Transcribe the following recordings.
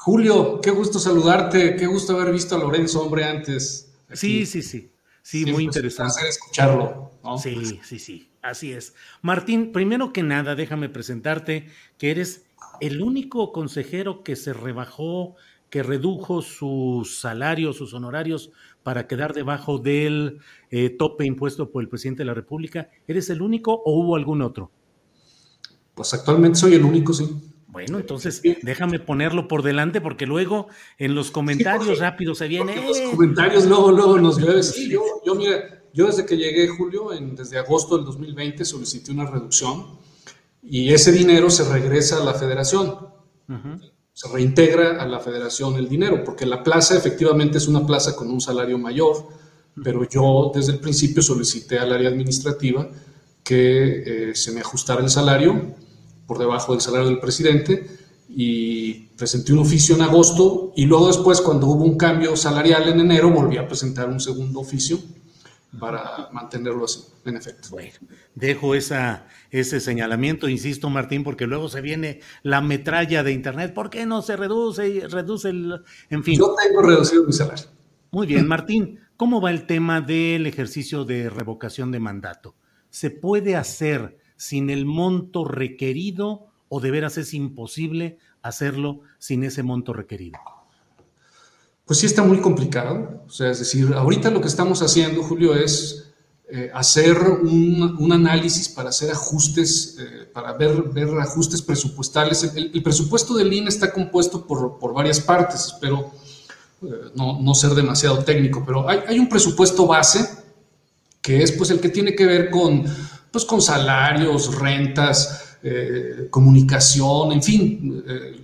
Julio, qué gusto saludarte, qué gusto haber visto a Lorenzo, hombre, antes. Sí, sí, sí. Sí, muy interesante. Es escucharlo. Sí, sí, sí, así es. Martín, primero que nada, déjame presentarte que eres el único consejero que se rebajó, que redujo sus salarios, sus honorarios para quedar debajo del eh, tope impuesto por el presidente de la República. ¿Eres el único o hubo algún otro? Pues actualmente soy el único, sí. Bueno, entonces déjame ponerlo por delante porque luego en los comentarios rápidos se viene. Los comentarios luego, luego nos llueve. Sí, yo, yo, mira, yo desde que llegué, Julio, en, desde agosto del 2020 solicité una reducción y ese dinero se regresa a la federación. Se reintegra a la federación el dinero, porque la plaza efectivamente es una plaza con un salario mayor, pero yo desde el principio solicité al área administrativa que eh, se me ajustara el salario por debajo del salario del presidente y presenté un oficio en agosto y luego después cuando hubo un cambio salarial en enero volví a presentar un segundo oficio para mantenerlo así, en efecto. Bueno, dejo esa, ese señalamiento, insisto Martín, porque luego se viene la metralla de Internet, ¿por qué no se reduce, reduce el, en fin? Yo tengo reducido mi salario. Muy bien, Martín, ¿cómo va el tema del ejercicio de revocación de mandato? ¿Se puede hacer sin el monto requerido o de veras es imposible hacerlo sin ese monto requerido? Pues sí está muy complicado. O sea, es decir, ahorita lo que estamos haciendo, Julio, es eh, hacer un, análisis para hacer ajustes, eh, para ver, ver ajustes presupuestales. El, presupuesto del INE está compuesto por, por varias partes, espero eh, no, no, ser demasiado técnico, pero hay, hay un presupuesto base que es pues el que tiene que ver con pues con salarios, rentas, eh, comunicación, en fin, eh,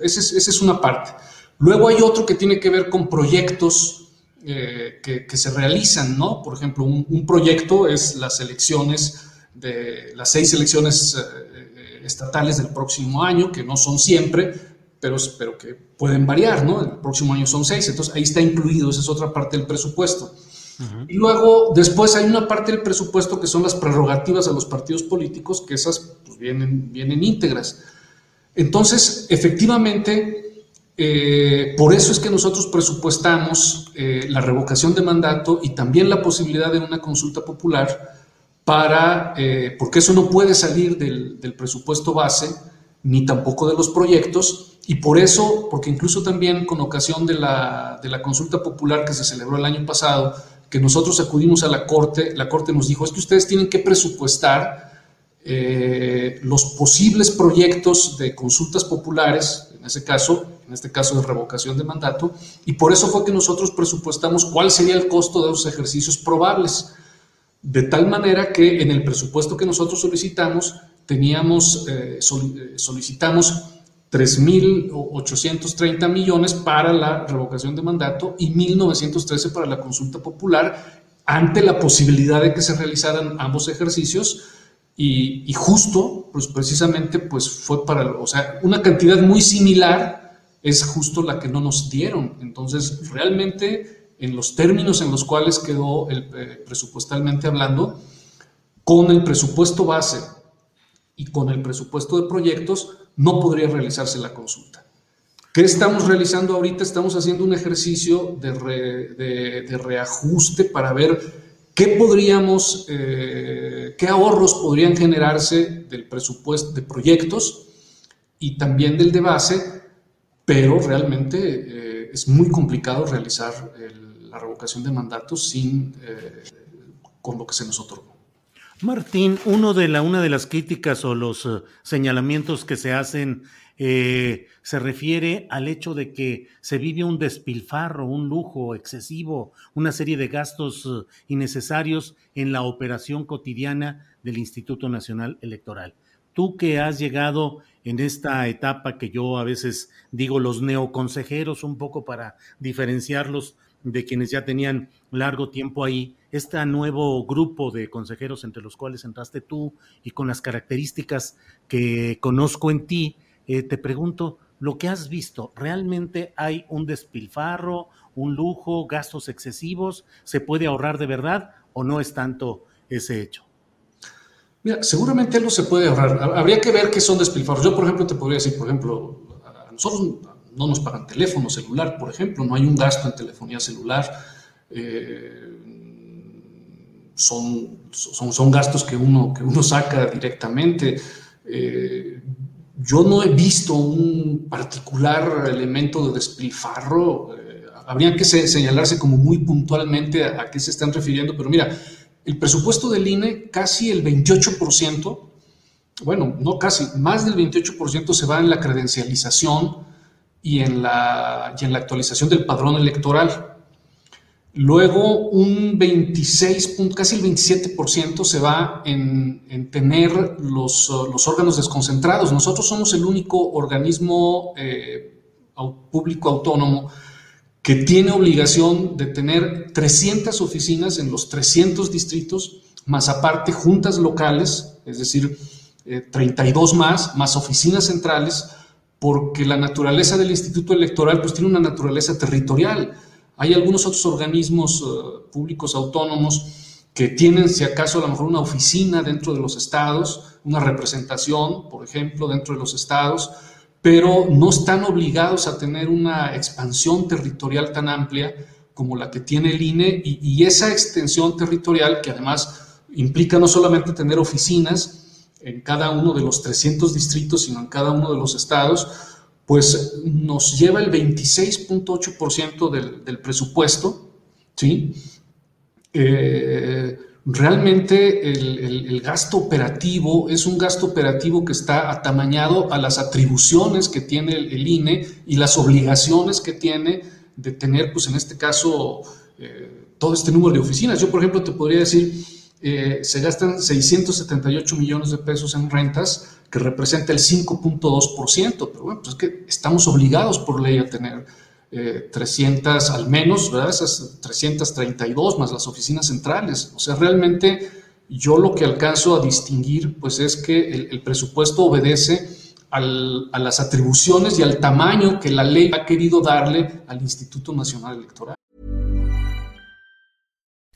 esa, es, una parte. Luego hay otro que tiene que ver con proyectos eh, que, se realizan, ¿no? Por ejemplo, un, proyecto es las elecciones de las seis elecciones estatales del próximo año, que no son siempre, pero, pero que pueden variar, ¿no? El próximo año son seis, entonces ahí está incluido, esa es otra parte del presupuesto. Y luego, después hay una parte del presupuesto que son las prerrogativas a los partidos políticos, que esas pues, vienen, vienen íntegras. Entonces, efectivamente, eh, por eso es que nosotros presupuestamos eh, la revocación de mandato y también la posibilidad de una consulta popular para, eh, porque eso no puede salir del, del presupuesto base, ni tampoco de los proyectos, y por eso, porque incluso también con ocasión de la, de la consulta popular que se celebró el año pasado, que nosotros acudimos a la Corte, la Corte nos dijo, es que ustedes tienen que presupuestar eh, los posibles proyectos de consultas populares, en ese caso, en este caso de revocación de mandato, y por eso fue que nosotros presupuestamos cuál sería el costo de esos ejercicios probables, de tal manera que en el presupuesto que nosotros solicitamos, teníamos, eh, eh, solicitamos 3.830 millones para la revocación de mandato y 1.913 para la consulta popular ante la posibilidad de que se realizaran ambos ejercicios y, justo, pues precisamente, pues fue para, o sea, una cantidad muy similar es justo la que no nos dieron. Entonces, realmente, en los términos en los cuales quedó el, eh, presupuestalmente hablando, con el presupuesto base y con el presupuesto de proyectos no podría realizarse la consulta. ¿Qué estamos realizando ahorita? Estamos haciendo un ejercicio de, reajuste para ver qué podríamos, eh, qué ahorros podrían generarse del presupuesto de proyectos y también del de base, pero realmente eh, es muy complicado realizar la revocación de mandatos sin, eh, con lo que se nos otorgó. Martín, uno de la, una de las críticas o los señalamientos que se hacen eh, se refiere al hecho de que se vive un despilfarro, un lujo excesivo, una serie de gastos eh, innecesarios en la operación cotidiana del Instituto Nacional Electoral. Tú que has llegado en esta etapa que yo a veces digo los neoconsejeros, un poco para diferenciarlos de quienes ya tenían largo tiempo ahí, este nuevo grupo de consejeros entre los cuales entraste tú y con las características que conozco en ti, eh, te pregunto, lo que has visto, ¿realmente hay un despilfarro, un lujo, gastos excesivos? ¿Se puede ahorrar de verdad o no es tanto ese hecho? Mira, seguramente algo se puede ahorrar. Habría que ver qué son despilfarros. Yo, por ejemplo, te podría decir, por ejemplo, a nosotros no nos pagan teléfono celular, por ejemplo, no hay un gasto en telefonía celular. Eh, son, son, son, gastos que uno, que uno saca directamente. Eh, yo no he visto un particular elemento de despilfarro. Eh, habría que señalarse como muy puntualmente a, qué se están refiriendo, pero mira, el presupuesto del INE, casi el 28%, bueno, no casi, más del 28% se va en la credencialización y en la, y en la actualización del padrón electoral. Luego un 26, casi el 27% se va en, tener los, los, órganos desconcentrados. Nosotros somos el único organismo eh, público autónomo que tiene obligación de tener 300 oficinas en los 300 distritos, más aparte juntas locales, es decir, 32 eh, más, más oficinas centrales, porque la naturaleza del Instituto Electoral pues tiene una naturaleza territorial. Hay algunos otros organismos eh, públicos autónomos que tienen, si acaso, a lo mejor una oficina dentro de los estados, una representación, por ejemplo, dentro de los estados, pero no están obligados a tener una expansión territorial tan amplia como la que tiene el INE y, y esa extensión territorial que además implica no solamente tener oficinas en cada uno de los 300 distritos, sino en cada uno de los estados, pues nos lleva el 26.8% del, del, presupuesto, ¿sí? Eh, realmente el, gasto operativo es un gasto operativo que está atamañado a las atribuciones que tiene el, INE y las obligaciones que tiene de tener, pues en este caso, eh, todo este número de oficinas. Yo, por ejemplo, te podría decir, eh, se gastan 678 millones de pesos en rentas, que representa el 5.2%, pero bueno, pues es que estamos obligados por ley a tener 300 eh, al menos, ¿verdad? Esas 332 más las oficinas centrales. O sea, realmente yo lo que alcanzo a distinguir, pues es que el, presupuesto obedece a las atribuciones y al tamaño que la ley ha querido darle al Instituto Nacional Electoral.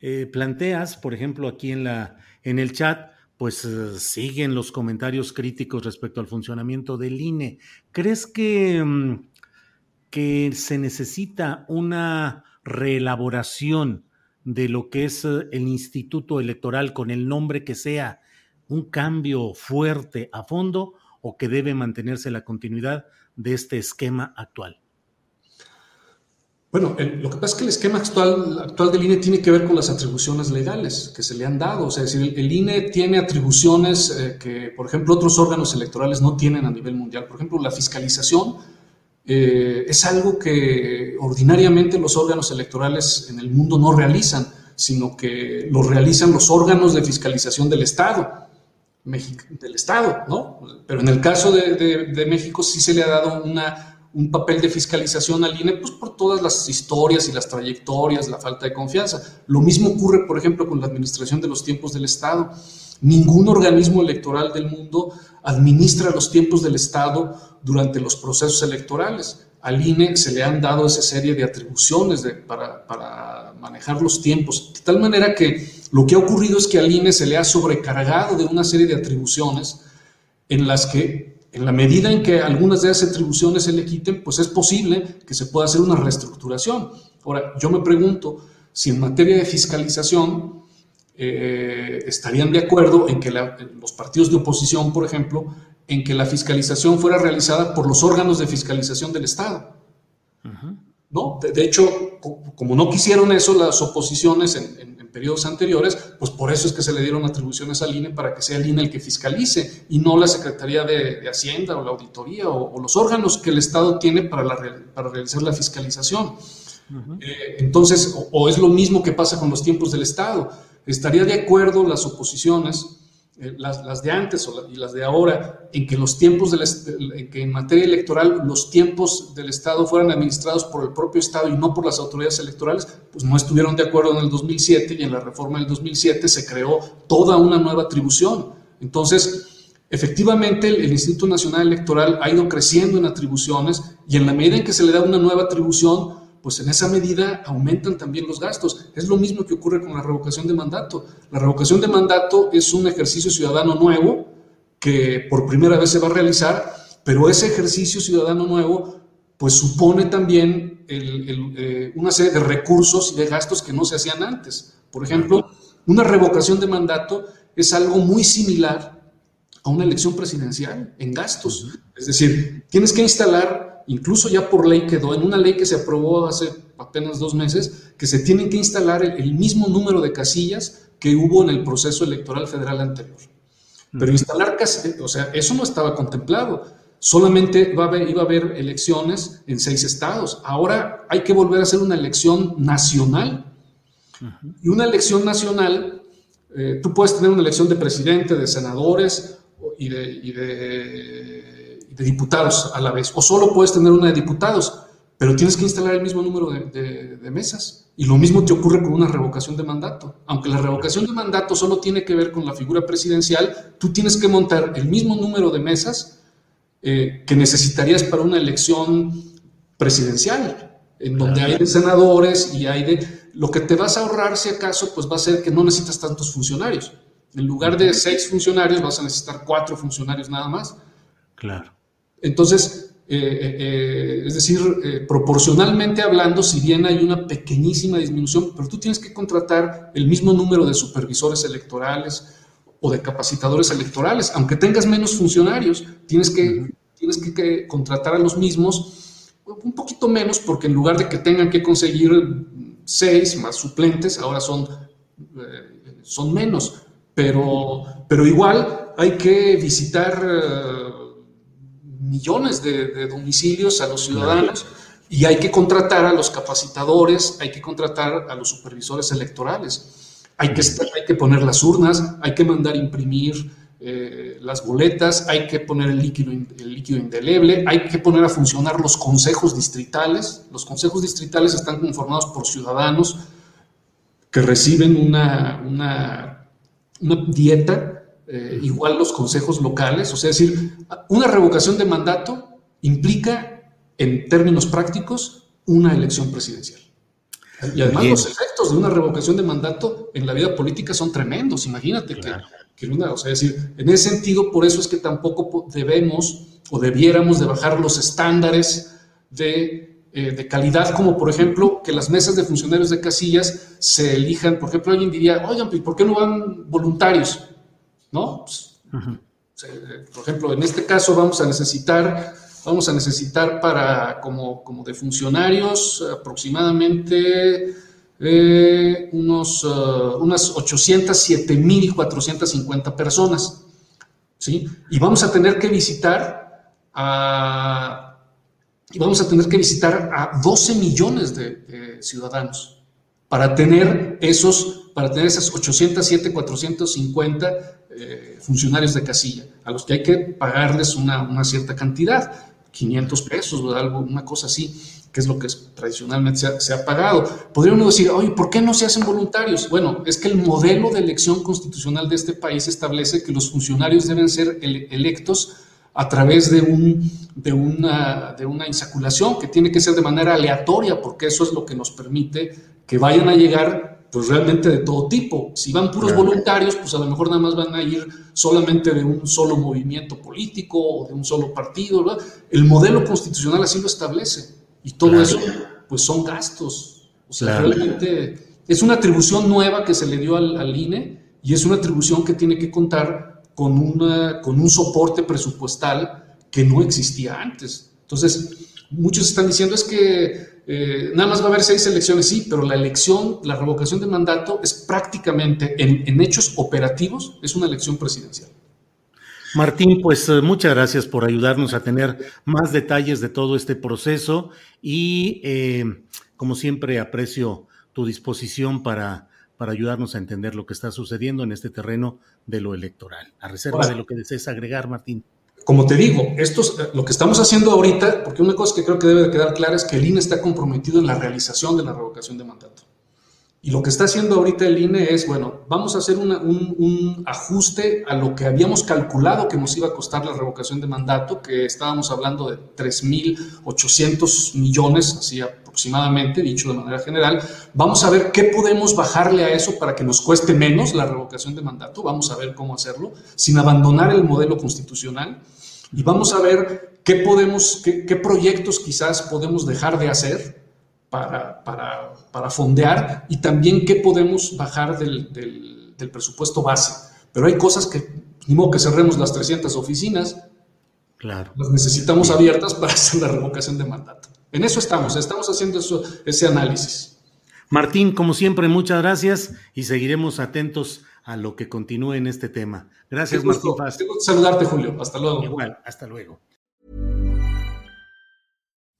Eh, planteas, por ejemplo, aquí en, la, en el chat, pues eh, siguen los comentarios críticos respecto al funcionamiento del INE. ¿Crees que, mm, que se necesita una reelaboración de lo que es eh, el Instituto Electoral con el nombre que sea un cambio fuerte a fondo o que debe mantenerse la continuidad de este esquema actual? Bueno, lo que pasa es que el esquema actual, actual del INE tiene que ver con las atribuciones legales que se le han dado. O sea, es decir, el, INE tiene atribuciones eh, que, por ejemplo, otros órganos electorales no tienen a nivel mundial. Por ejemplo, la fiscalización eh, es algo que ordinariamente los órganos electorales en el mundo no realizan, sino que lo realizan los órganos de fiscalización del Estado. del Estado, ¿no? Pero en el caso de México sí se le ha dado una un papel de fiscalización al INE, pues por todas las historias y las trayectorias, la falta de confianza. Lo mismo ocurre, por ejemplo, con la administración de los tiempos del Estado. Ningún organismo electoral del mundo administra los tiempos del Estado durante los procesos electorales. Al INE se le han dado esa serie de atribuciones para, para manejar los tiempos, de tal manera que lo que ha ocurrido es que al INE se le ha sobrecargado de una serie de atribuciones en las que en la medida en que algunas de esas atribuciones se le quiten, pues es posible que se pueda hacer una reestructuración. Ahora, yo me pregunto si en materia de fiscalización eh, estarían de acuerdo en que los partidos de oposición, por ejemplo, en que la fiscalización fuera realizada por los órganos de fiscalización del Estado. ¿No? De, hecho, como no quisieron eso, las oposiciones en periodos anteriores, pues por eso es que se le dieron atribuciones al INE para que sea el INE el que fiscalice y no la Secretaría de, Hacienda o la Auditoría o, los órganos que el Estado tiene para, la, para realizar la fiscalización. Eh, entonces, o, es lo mismo que pasa con los tiempos del Estado. Estaría de acuerdo las oposiciones eh, las, de antes y las de ahora, en que los tiempos en que en materia electoral los tiempos del Estado fueran administrados por el propio Estado y no por las autoridades electorales, pues no estuvieron de acuerdo en el 2007 y en la reforma del 2007 se creó toda una nueva atribución. Entonces, efectivamente el Instituto Nacional Electoral ha ido creciendo en atribuciones y en la medida en que se le da una nueva atribución, pues en esa medida aumentan también los gastos. Es lo mismo que ocurre con la revocación de mandato. La revocación de mandato es un ejercicio ciudadano nuevo que por primera vez se va a realizar, pero ese ejercicio ciudadano nuevo pues supone también eh, una serie de recursos y de gastos que no se hacían antes. Por ejemplo, una revocación de mandato es algo muy similar a una elección presidencial en gastos. Es decir, tienes que instalar incluso ya por ley quedó, en una ley que se aprobó hace apenas dos meses, que se tienen que instalar el, mismo número de casillas que hubo en el proceso electoral federal anterior. Pero instalar casillas, o sea, eso no estaba contemplado. Solamente va a haber, iba a haber elecciones en seis estados. Ahora hay que volver a hacer una elección nacional. Y una elección nacional, eh, tú puedes tener una elección de presidente, de senadores y de de diputados a la vez, o solo puedes tener una de diputados, pero tienes que instalar el mismo número de, mesas. Y lo mismo te ocurre con una revocación de mandato. Aunque la revocación de mandato solo tiene que ver con la figura presidencial, tú tienes que montar el mismo número de mesas eh, que necesitarías para una elección presidencial, en donde hay de senadores y hay de... Lo que te vas a ahorrar, si acaso, pues va a ser que no necesitas tantos funcionarios. En lugar de seis funcionarios, vas a necesitar cuatro funcionarios nada más. Claro. Entonces, eh, eh, eh, es decir, proporcionalmente hablando, si bien hay una pequeñísima disminución, pero tú tienes que contratar el mismo número de supervisores electorales o de capacitadores electorales, aunque tengas menos funcionarios, tienes que, tienes que, contratar a los mismos un poquito menos, porque en lugar de que tengan que conseguir seis más suplentes, ahora son, son menos, pero, pero igual hay que visitar millones de, domicilios a los ciudadanos y hay que contratar a los capacitadores, hay que contratar a los supervisores electorales, hay que, poner las urnas, hay que mandar imprimir eh, las boletas, hay que poner el líquido, el líquido indeleble, hay que poner a funcionar los consejos distritales. Los consejos distritales están conformados por ciudadanos que reciben una dieta eh, igual los consejos locales, o sea, es decir, una revocación de mandato implica, en términos prácticos, una elección presidencial. Y además los efectos de una revocación de mandato en la vida política son tremendos, imagínate que, una, o sea, es decir, en ese sentido, por eso es que tampoco debemos o debiéramos de bajar los estándares de eh, de calidad, como por ejemplo que las mesas de funcionarios de casillas se elijan, por ejemplo, alguien diría, oigan, ¿por qué no van voluntarios? ¿No? Pues, por ejemplo, en este caso vamos a necesitar, vamos a necesitar para, como, como de funcionarios, aproximadamente eh, unos, uh, unas 807.450 personas. ¿sí? Y vamos a tener que visitar a y vamos a tener que visitar a 12 millones de, ciudadanos para tener esos, para tener esas 807, 450 eh, funcionarios de casilla, a los que hay que pagarles una, cierta cantidad, 500 pesos o algo, una cosa así, que es lo que tradicionalmente se ha, pagado. Podría uno decir, oye, ¿por qué no se hacen voluntarios? Bueno, es que el modelo de elección constitucional de este país establece que los funcionarios deben ser electos a través de, un, de, una, de una insaculación que tiene que ser de manera aleatoria, porque eso es lo que nos permite que vayan a llegar pues realmente de todo tipo. Si van puros voluntarios, pues a lo mejor nada más van a ir solamente de un solo movimiento político o de un solo partido. El modelo constitucional así lo establece. Y todo eso, pues son gastos. O sea, realmente es una atribución nueva que se le dio al, al INE y es una atribución que tiene que contar con, una, con un soporte presupuestal que no existía antes. Entonces, muchos están diciendo es que eh, nada más va a haber seis elecciones, sí, pero la elección, la revocación de mandato es prácticamente en, en hechos operativos, es una elección presidencial. Martín, pues eh, muchas gracias por ayudarnos a tener más detalles de todo este proceso y eh, como siempre aprecio tu disposición para para ayudarnos a entender lo que está sucediendo en este terreno de lo electoral. A reserva de lo que desees agregar, Martín. Como te digo, esto eh, lo que estamos haciendo ahorita, porque una cosa que creo que debe de quedar clara es que el INE está comprometido en la realización de la revocación de mandato. Y lo que está haciendo ahorita el INE es, bueno, vamos a hacer un, un, ajuste a lo que habíamos calculado que nos iba a costar la revocación de mandato, que estábamos hablando de 3.800 millones, así aproximadamente, dicho de manera general. Vamos a ver qué podemos bajarle a eso para que nos cueste menos la revocación de mandato. Vamos a ver cómo hacerlo, sin abandonar el modelo constitucional. Y vamos a ver qué podemos, qué, qué proyectos quizás podemos dejar de hacer para, para, para fondear y también qué podemos bajar del, del, presupuesto base. Pero hay cosas que, ni modo que cerremos las 300 oficinas, claro. las necesitamos abiertas para hacer la revocación de mandato. En eso estamos, estamos haciendo eso, ese análisis. Martín, como siempre, muchas gracias y seguiremos atentos a lo que continúe en este tema. Gracias, Martín saludarte, Julio. Hasta luego. Igual, hasta luego.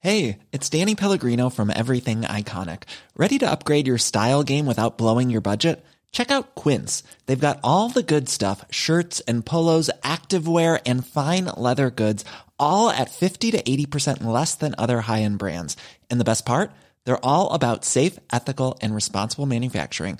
Hey, it's Danny Pellegrino from Everything Iconic. ¿Ready to upgrade your style game without blowing your budget? Check out Quince. They've got all the good stuff shirts and polos, activewear, and fine leather goods, all at 50 to 80% less than other high end brands. And the best part? They're all about safe, ethical, and responsible manufacturing.